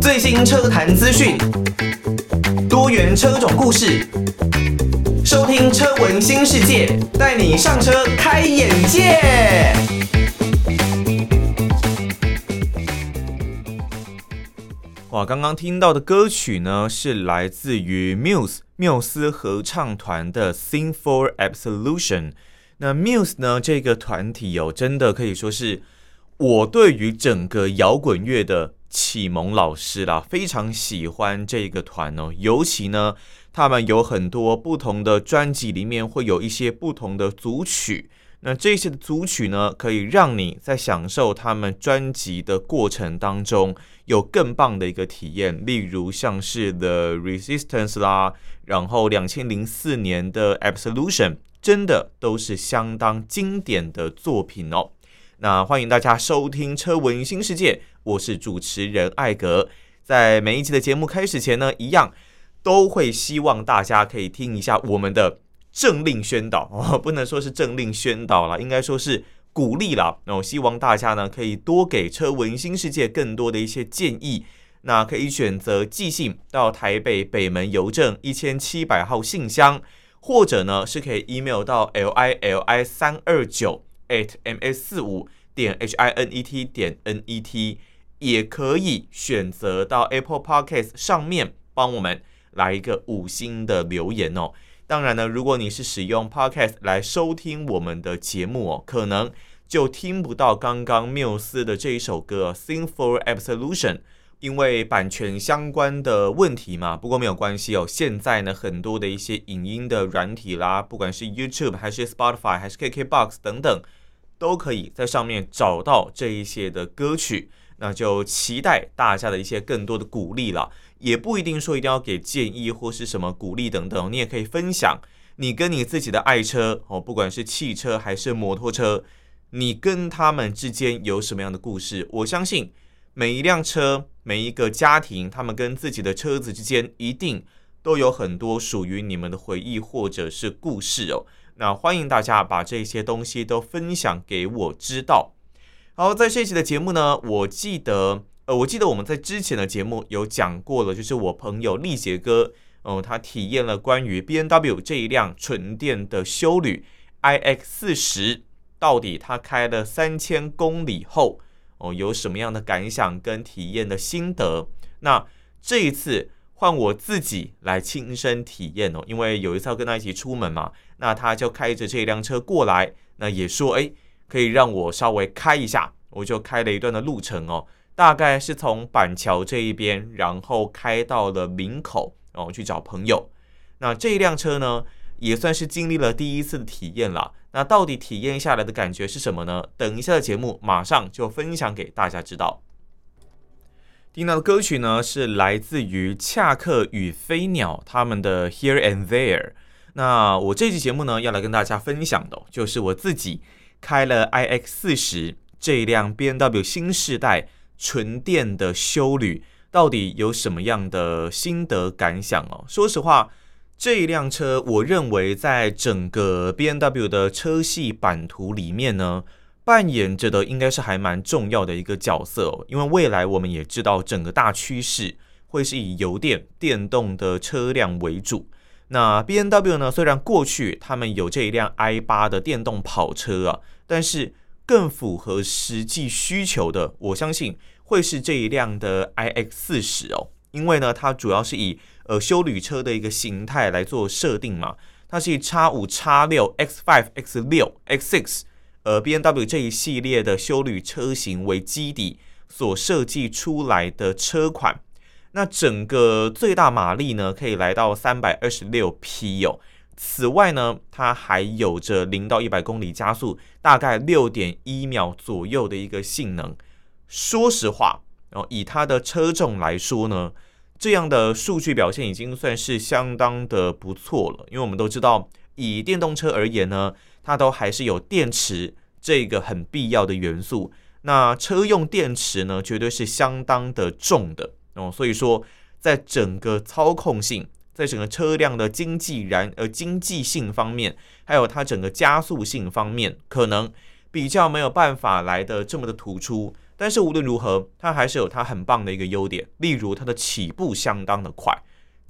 最新车坛资讯，多元车种故事，收听车闻新世界，带你上车开眼界。哇，刚刚听到的歌曲呢，是来自于 Muse 缪斯合唱团的《Sing for Absolution》。那 Muse 呢，这个团体哦，真的可以说是我对于整个摇滚乐的启蒙老师啦，非常喜欢这个团哦。尤其呢，他们有很多不同的专辑，里面会有一些不同的组曲。那这些的组曲呢，可以让你在享受他们专辑的过程当中有更棒的一个体验。例如像是 The Resistance 啦，然后两千零四年的 Absolution。真的都是相当经典的作品哦。那欢迎大家收听《车文新世界》，我是主持人艾格。在每一期的节目开始前呢，一样都会希望大家可以听一下我们的政令宣导 哦，不能说是政令宣导了，应该说是鼓励了。那我希望大家呢可以多给《车文新世界》更多的一些建议。那可以选择寄信到台北北门邮政一千七百号信箱。或者呢，是可以 email 到 l i l i 三二九 at m s 四五点 h i n e t 点 n e t，也可以选择到 Apple Podcast 上面帮我们来一个五星的留言哦。当然呢，如果你是使用 Podcast 来收听我们的节目哦，可能就听不到刚刚缪斯的这一首歌《Sing for Absolution》。因为版权相关的问题嘛，不过没有关系哦。现在呢，很多的一些影音的软体啦，不管是 YouTube 还是 Spotify 还是 KKBox 等等，都可以在上面找到这一些的歌曲。那就期待大家的一些更多的鼓励了，也不一定说一定要给建议或是什么鼓励等等，你也可以分享你跟你自己的爱车哦，不管是汽车还是摩托车，你跟他们之间有什么样的故事？我相信。每一辆车，每一个家庭，他们跟自己的车子之间一定都有很多属于你们的回忆或者是故事哦。那欢迎大家把这些东西都分享给我知道。好，在这一期的节目呢，我记得，呃，我记得我们在之前的节目有讲过了，就是我朋友力杰哥，哦、他体验了关于 B N W 这一辆纯电的修旅 iX 四十，到底他开了三千公里后。哦，有什么样的感想跟体验的心得？那这一次换我自己来亲身体验哦，因为有一次要跟他一起出门嘛，那他就开着这辆车过来，那也说诶，可以让我稍微开一下，我就开了一段的路程哦，大概是从板桥这一边，然后开到了林口，然后去找朋友。那这一辆车呢，也算是经历了第一次的体验了。那到底体验下来的感觉是什么呢？等一下的节目马上就分享给大家知道。听到的歌曲呢，是来自于恰克与飞鸟他们的《Here and There》。那我这期节目呢，要来跟大家分享的，就是我自己开了 iX 四十这辆 BMW 新世代纯电的修旅，到底有什么样的心得感想哦？说实话。这一辆车，我认为在整个 BMW 的车系版图里面呢，扮演着的应该是还蛮重要的一个角色哦。因为未来我们也知道，整个大趋势会是以油电电动的车辆为主。那 BMW 呢，虽然过去他们有这一辆 i8 的电动跑车啊，但是更符合实际需求的，我相信会是这一辆的 iX40 哦。因为呢，它主要是以呃，休旅车的一个形态来做设定嘛，它是以 X 五、X 六、X five、X 六、X six，呃，BMW 这一系列的休旅车型为基底所设计出来的车款。那整个最大马力呢，可以来到三百二十六匹哦。此外呢，它还有着零到一百公里加速大概六点一秒左右的一个性能。说实话，哦，以它的车重来说呢。这样的数据表现已经算是相当的不错了，因为我们都知道，以电动车而言呢，它都还是有电池这个很必要的元素。那车用电池呢，绝对是相当的重的哦。所以说，在整个操控性，在整个车辆的经济燃呃经济性方面，还有它整个加速性方面，可能比较没有办法来的这么的突出。但是无论如何，它还是有它很棒的一个优点，例如它的起步相当的快。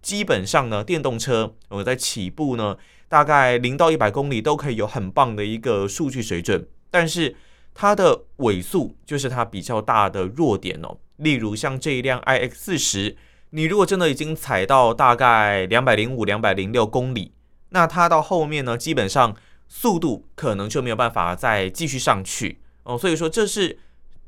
基本上呢，电动车我在起步呢，大概零到一百公里都可以有很棒的一个数据水准。但是它的尾速就是它比较大的弱点哦。例如像这一辆 iX 四十，你如果真的已经踩到大概两百零五、两百零六公里，那它到后面呢，基本上速度可能就没有办法再继续上去哦。所以说这是。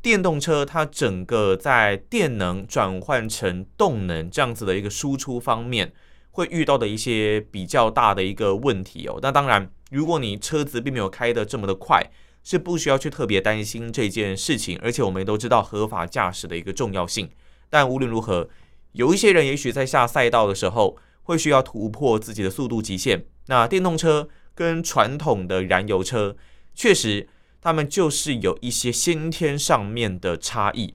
电动车它整个在电能转换成动能这样子的一个输出方面，会遇到的一些比较大的一个问题哦。那当然，如果你车子并没有开得这么的快，是不需要去特别担心这件事情。而且我们都知道合法驾驶的一个重要性。但无论如何，有一些人也许在下赛道的时候会需要突破自己的速度极限。那电动车跟传统的燃油车确实。他们就是有一些先天上面的差异。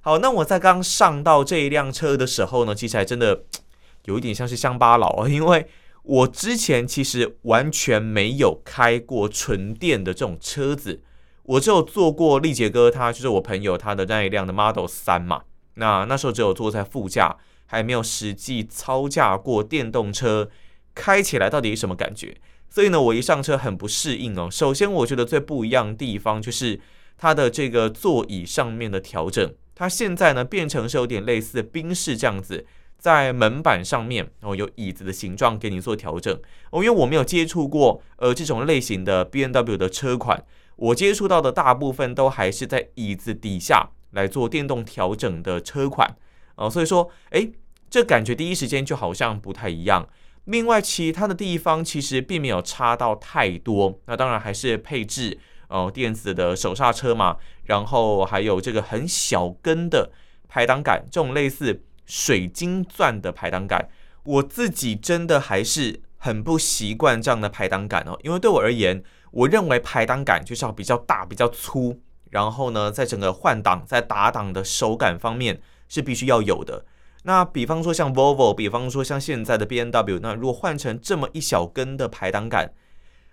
好，那我在刚上到这一辆车的时候呢，其实还真的 有一点像是乡巴佬啊，因为我之前其实完全没有开过纯电的这种车子，我只有坐过力杰哥他就是我朋友他的那一辆的 Model 3嘛，那那时候只有坐在副驾，还没有实际操驾过电动车，开起来到底是什么感觉？所以呢，我一上车很不适应哦。首先，我觉得最不一样的地方就是它的这个座椅上面的调整。它现在呢变成是有点类似宾士这样子，在门板上面哦有椅子的形状给你做调整哦。因为我没有接触过呃这种类型的 BMW 的车款，我接触到的大部分都还是在椅子底下来做电动调整的车款哦。所以说，诶，这感觉第一时间就好像不太一样。另外，其他的地方其实并没有差到太多。那当然还是配置哦，电子的手刹车嘛，然后还有这个很小根的排挡杆，这种类似水晶钻的排挡杆，我自己真的还是很不习惯这样的排挡杆哦。因为对我而言，我认为排挡杆就是要比较大、比较粗，然后呢，在整个换挡、在打档的手感方面是必须要有的。那比方说像 Volvo，比方说像现在的 B N W，那如果换成这么一小根的排挡杆，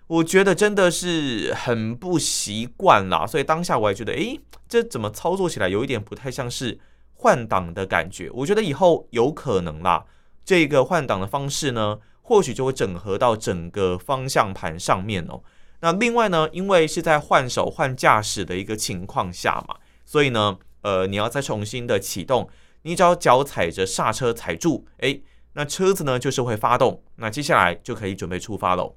我觉得真的是很不习惯啦。所以当下我还觉得，诶，这怎么操作起来有一点不太像是换挡的感觉？我觉得以后有可能啦，这个换挡的方式呢，或许就会整合到整个方向盘上面哦。那另外呢，因为是在换手换驾驶的一个情况下嘛，所以呢，呃，你要再重新的启动。你只要脚踩着刹车踩住，诶，那车子呢就是会发动。那接下来就可以准备出发喽。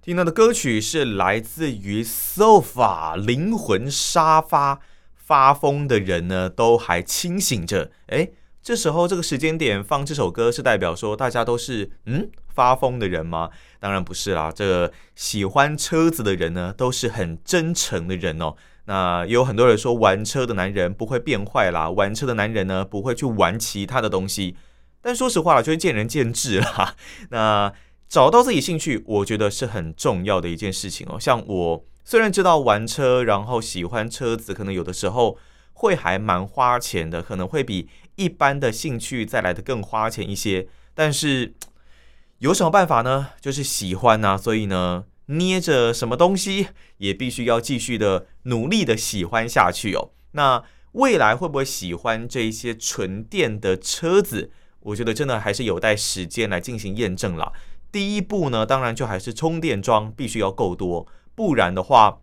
听到的歌曲是来自于 Sofa 灵魂沙发。发疯的人呢都还清醒着，诶，这时候这个时间点放这首歌是代表说大家都是嗯发疯的人吗？当然不是啦，这喜欢车子的人呢都是很真诚的人哦。那也有很多人说，玩车的男人不会变坏啦，玩车的男人呢不会去玩其他的东西。但说实话了，就是见仁见智啦。那找到自己兴趣，我觉得是很重要的一件事情哦。像我虽然知道玩车，然后喜欢车子，可能有的时候会还蛮花钱的，可能会比一般的兴趣再来的更花钱一些。但是 有什么办法呢？就是喜欢呐，所以呢。捏着什么东西，也必须要继续的努力的喜欢下去哦。那未来会不会喜欢这一些纯电的车子？我觉得真的还是有待时间来进行验证了。第一步呢，当然就还是充电桩必须要够多，不然的话，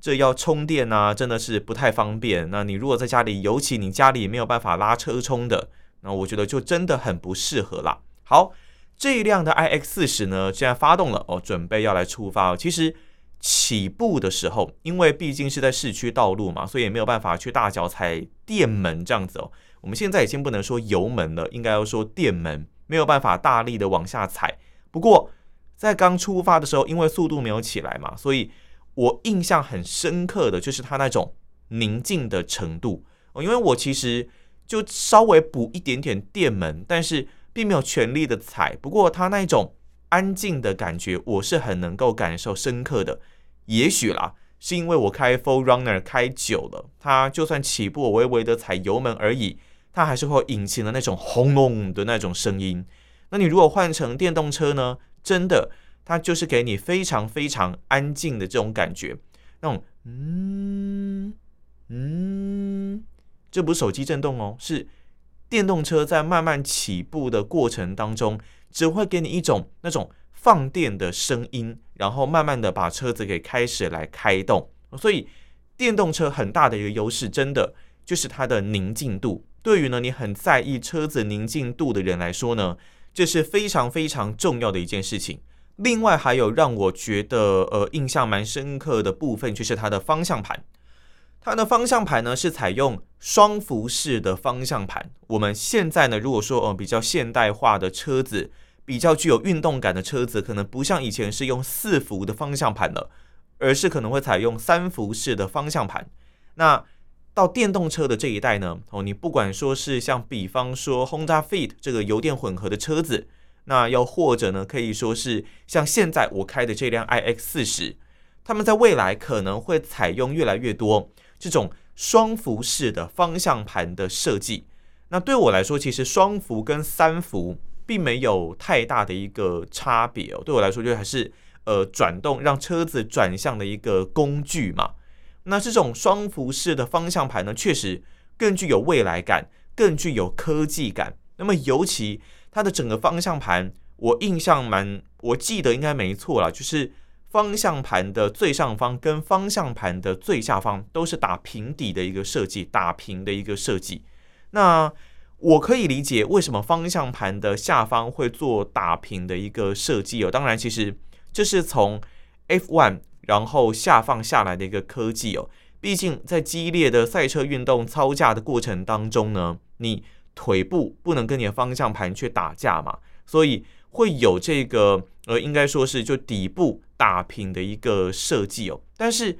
这要充电呢、啊，真的是不太方便。那你如果在家里，尤其你家里没有办法拉车充的，那我觉得就真的很不适合啦。好。这一辆的 iX 四十呢，现在发动了哦，准备要来出发哦。其实起步的时候，因为毕竟是在市区道路嘛，所以也没有办法去大脚踩电门这样子哦。我们现在已经不能说油门了，应该要说电门，没有办法大力的往下踩。不过在刚出发的时候，因为速度没有起来嘛，所以我印象很深刻的就是它那种宁静的程度哦。因为我其实就稍微补一点点电门，但是。并没有全力的踩，不过它那种安静的感觉，我是很能够感受深刻的。也许啦，是因为我开 Full Runner 开久了，它就算起步微微的踩油门而已，它还是会有引擎的那种轰隆的那种声音。那你如果换成电动车呢？真的，它就是给你非常非常安静的这种感觉，那种嗯嗯，这不是手机震动哦，是电动车在慢慢起步的过程当中，只会给你一种那种放电的声音，然后慢慢的把车子给开始来开动。所以电动车很大的一个优势，真的就是它的宁静度。对于呢你很在意车子宁静度的人来说呢。这是非常非常重要的一件事情。另外，还有让我觉得呃印象蛮深刻的部分，就是它的方向盘。它的方向盘呢是采用双幅式的方向盘。我们现在呢，如果说呃比较现代化的车子，比较具有运动感的车子，可能不像以前是用四辐的方向盘了，而是可能会采用三辐式的方向盘。那到电动车的这一代呢，哦，你不管说是像比方说 Honda Fit 这个油电混合的车子，那又或者呢，可以说是像现在我开的这辆 iX 四十，他们在未来可能会采用越来越多这种双幅式的方向盘的设计。那对我来说，其实双幅跟三幅并没有太大的一个差别哦。对我来说，就还是呃转动让车子转向的一个工具嘛。那这种双幅式的方向盘呢，确实更具有未来感，更具有科技感。那么，尤其它的整个方向盘，我印象蛮，我记得应该没错啦，就是方向盘的最上方跟方向盘的最下方都是打平底的一个设计，打平的一个设计。那我可以理解为什么方向盘的下方会做打平的一个设计哦。当然，其实这是从 F1。然后下放下来的一个科技哦，毕竟在激烈的赛车运动操驾的过程当中呢，你腿部不能跟你的方向盘去打架嘛，所以会有这个呃，应该说是就底部打平的一个设计哦。但是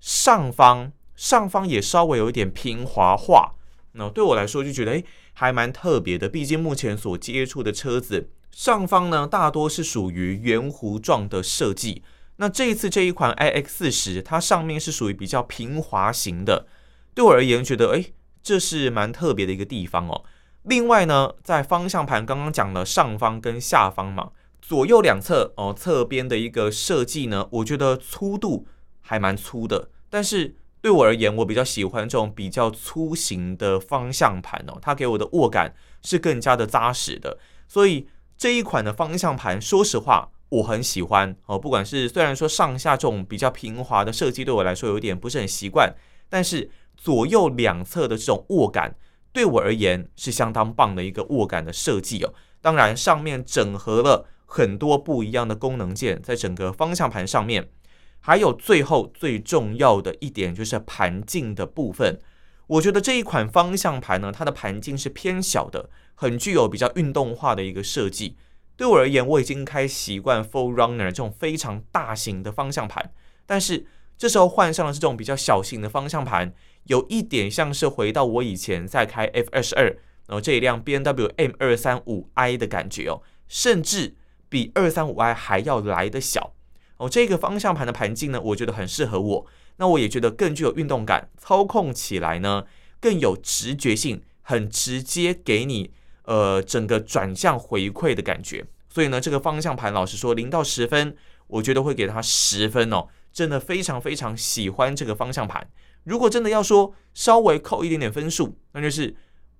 上方上方也稍微有一点平滑化，那对我来说就觉得诶还蛮特别的。毕竟目前所接触的车子上方呢，大多是属于圆弧状的设计。那这一次这一款 iX 四十，它上面是属于比较平滑型的，对我而言觉得，诶，这是蛮特别的一个地方哦。另外呢，在方向盘刚刚讲了上方跟下方嘛，左右两侧哦，侧边的一个设计呢，我觉得粗度还蛮粗的。但是对我而言，我比较喜欢这种比较粗型的方向盘哦，它给我的握感是更加的扎实的。所以这一款的方向盘，说实话。我很喜欢哦，不管是虽然说上下这种比较平滑的设计对我来说有点不是很习惯，但是左右两侧的这种握感对我而言是相当棒的一个握感的设计哦。当然，上面整合了很多不一样的功能键，在整个方向盘上面，还有最后最重要的一点就是盘径的部分。我觉得这一款方向盘呢，它的盘径是偏小的，很具有比较运动化的一个设计。对我而言，我已经开习惯 Full Runner 这种非常大型的方向盘，但是这时候换上了这种比较小型的方向盘，有一点像是回到我以前在开 F 二十二，然后这一辆 BMW M 二三五 i 的感觉哦，甚至比二三五 i 还要来得小哦。这个方向盘的盘径呢，我觉得很适合我，那我也觉得更具有运动感，操控起来呢更有直觉性，很直接给你。呃，整个转向回馈的感觉，所以呢，这个方向盘老实说，零到十分，我觉得会给它十分哦，真的非常非常喜欢这个方向盘。如果真的要说稍微扣一点点分数，那就是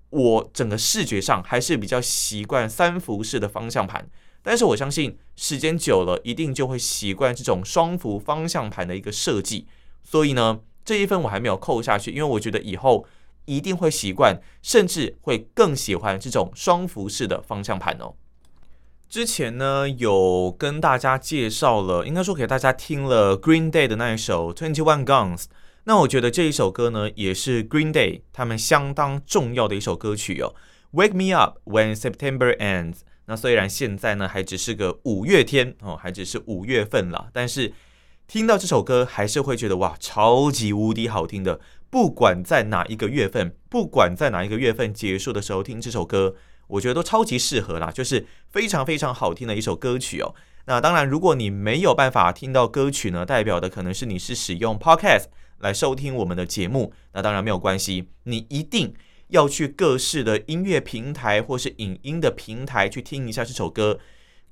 我整个视觉上还是比较习惯三幅式的方向盘，但是我相信时间久了，一定就会习惯这种双幅方向盘的一个设计。所以呢，这一分我还没有扣下去，因为我觉得以后。一定会习惯，甚至会更喜欢这种双幅式的方向盘哦。之前呢，有跟大家介绍了，应该说给大家听了 Green Day 的那一首 Twenty One Guns。那我觉得这一首歌呢，也是 Green Day 他们相当重要的一首歌曲哦。Wake Me Up When September Ends。那虽然现在呢，还只是个五月天哦，还只是五月份了，但是听到这首歌，还是会觉得哇，超级无敌好听的。不管在哪一个月份，不管在哪一个月份结束的时候听这首歌，我觉得都超级适合啦，就是非常非常好听的一首歌曲哦。那当然，如果你没有办法听到歌曲呢，代表的可能是你是使用 Podcast 来收听我们的节目，那当然没有关系，你一定要去各式的音乐平台或是影音的平台去听一下这首歌。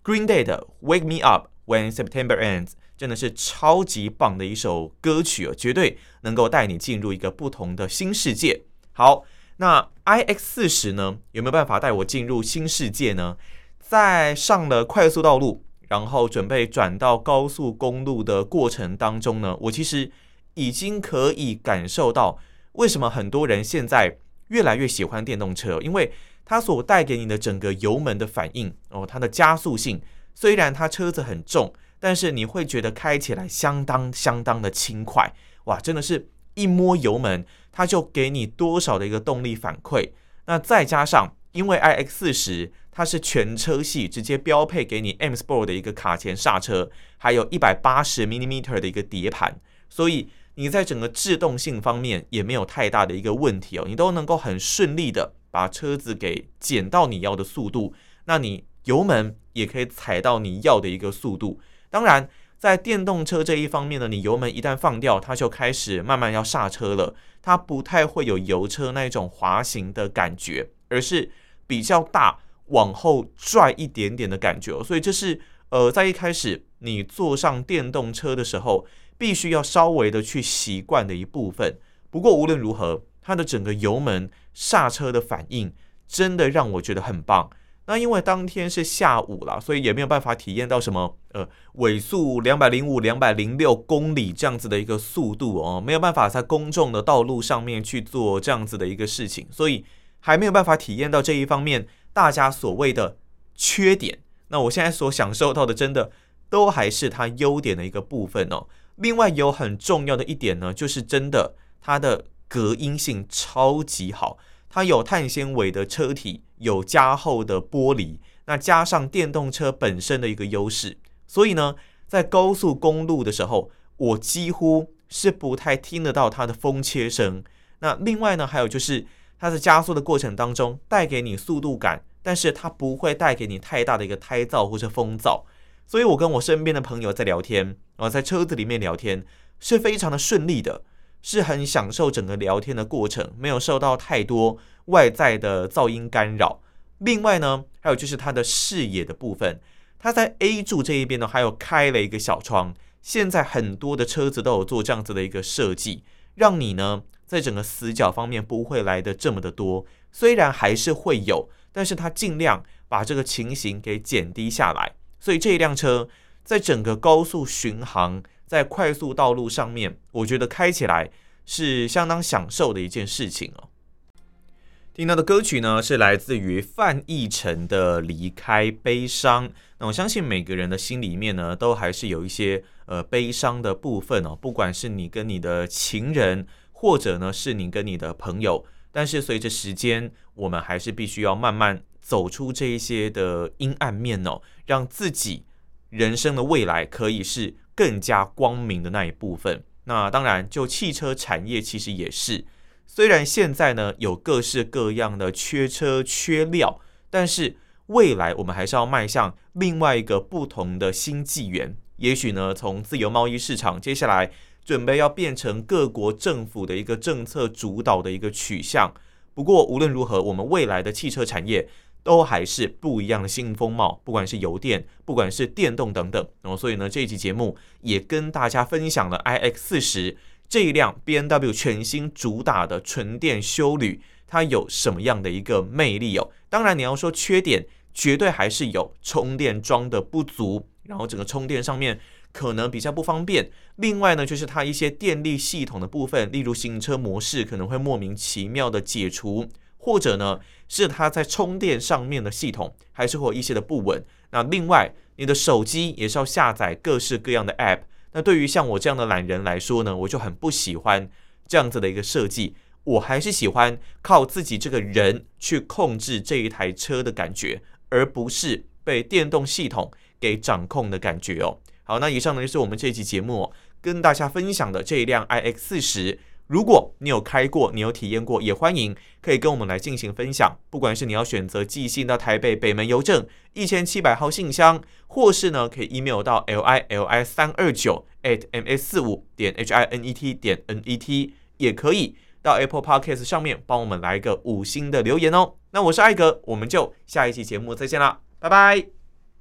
Green Day 的《Wake Me Up When September Ends》真的是超级棒的一首歌曲哦，绝对能够带你进入一个不同的新世界。好，那 iX 四十呢，有没有办法带我进入新世界呢？在上了快速道路，然后准备转到高速公路的过程当中呢，我其实已经可以感受到为什么很多人现在越来越喜欢电动车，因为它所带给你的整个油门的反应哦，它的加速性，虽然它车子很重，但是你会觉得开起来相当相当的轻快，哇，真的是一摸油门，它就给你多少的一个动力反馈。那再加上因为 iX 四十。它是全车系直接标配给你 M Sport 的一个卡钳刹车，还有一百八十 millimeter 的一个碟盘，所以你在整个制动性方面也没有太大的一个问题哦，你都能够很顺利的把车子给减到你要的速度，那你油门也可以踩到你要的一个速度。当然，在电动车这一方面呢，你油门一旦放掉，它就开始慢慢要刹车了，它不太会有油车那一种滑行的感觉，而是比较大。往后拽一点点的感觉，所以这是呃，在一开始你坐上电动车的时候，必须要稍微的去习惯的一部分。不过无论如何，它的整个油门刹车的反应真的让我觉得很棒。那因为当天是下午啦，所以也没有办法体验到什么呃尾速两百零五、两百零六公里这样子的一个速度哦，没有办法在公众的道路上面去做这样子的一个事情，所以还没有办法体验到这一方面。大家所谓的缺点，那我现在所享受到的，真的都还是它优点的一个部分哦。另外有很重要的一点呢，就是真的它的隔音性超级好，它有碳纤维的车体，有加厚的玻璃，那加上电动车本身的一个优势，所以呢，在高速公路的时候，我几乎是不太听得到它的风切声。那另外呢，还有就是。它在加速的过程当中带给你速度感，但是它不会带给你太大的一个胎噪或者风噪，所以我跟我身边的朋友在聊天，啊，在车子里面聊天是非常的顺利的，是很享受整个聊天的过程，没有受到太多外在的噪音干扰。另外呢，还有就是它的视野的部分，它在 A 柱这一边呢，还有开了一个小窗，现在很多的车子都有做这样子的一个设计，让你呢。在整个死角方面不会来的这么的多，虽然还是会有，但是它尽量把这个情形给减低下来。所以这一辆车在整个高速巡航，在快速道路上面，我觉得开起来是相当享受的一件事情哦。听到的歌曲呢，是来自于范逸臣的《离开悲伤》。那我相信每个人的心里面呢，都还是有一些呃悲伤的部分哦，不管是你跟你的情人。或者呢，是你跟你的朋友，但是随着时间，我们还是必须要慢慢走出这一些的阴暗面哦，让自己人生的未来可以是更加光明的那一部分。那当然，就汽车产业其实也是，虽然现在呢有各式各样的缺车缺料，但是未来我们还是要迈向另外一个不同的新纪元。也许呢，从自由贸易市场接下来。准备要变成各国政府的一个政策主导的一个取向。不过无论如何，我们未来的汽车产业都还是不一样的新风貌，不管是油电，不管是电动等等。然后，所以呢，这一期节目也跟大家分享了 iX 四十这一辆 BMW 全新主打的纯电休旅，它有什么样的一个魅力哦？当然，你要说缺点，绝对还是有充电桩的不足，然后整个充电上面。可能比较不方便。另外呢，就是它一些电力系统的部分，例如行车模式可能会莫名其妙的解除，或者呢是它在充电上面的系统还是会有一些的不稳。那另外，你的手机也是要下载各式各样的 App。那对于像我这样的懒人来说呢，我就很不喜欢这样子的一个设计。我还是喜欢靠自己这个人去控制这一台车的感觉，而不是被电动系统给掌控的感觉哦。好，那以上呢就是我们这期节目跟大家分享的这一辆 iX 四十。如果你有开过，你有体验过，也欢迎可以跟我们来进行分享。不管是你要选择寄信到台北北门邮政一千七百号信箱，或是呢可以 email 到 l i l i 三二九 at m s 四五点 h i n e t 点 n e t，也可以到 Apple Podcast 上面帮我们来一个五星的留言哦。那我是艾格，我们就下一期节目再见啦，拜拜。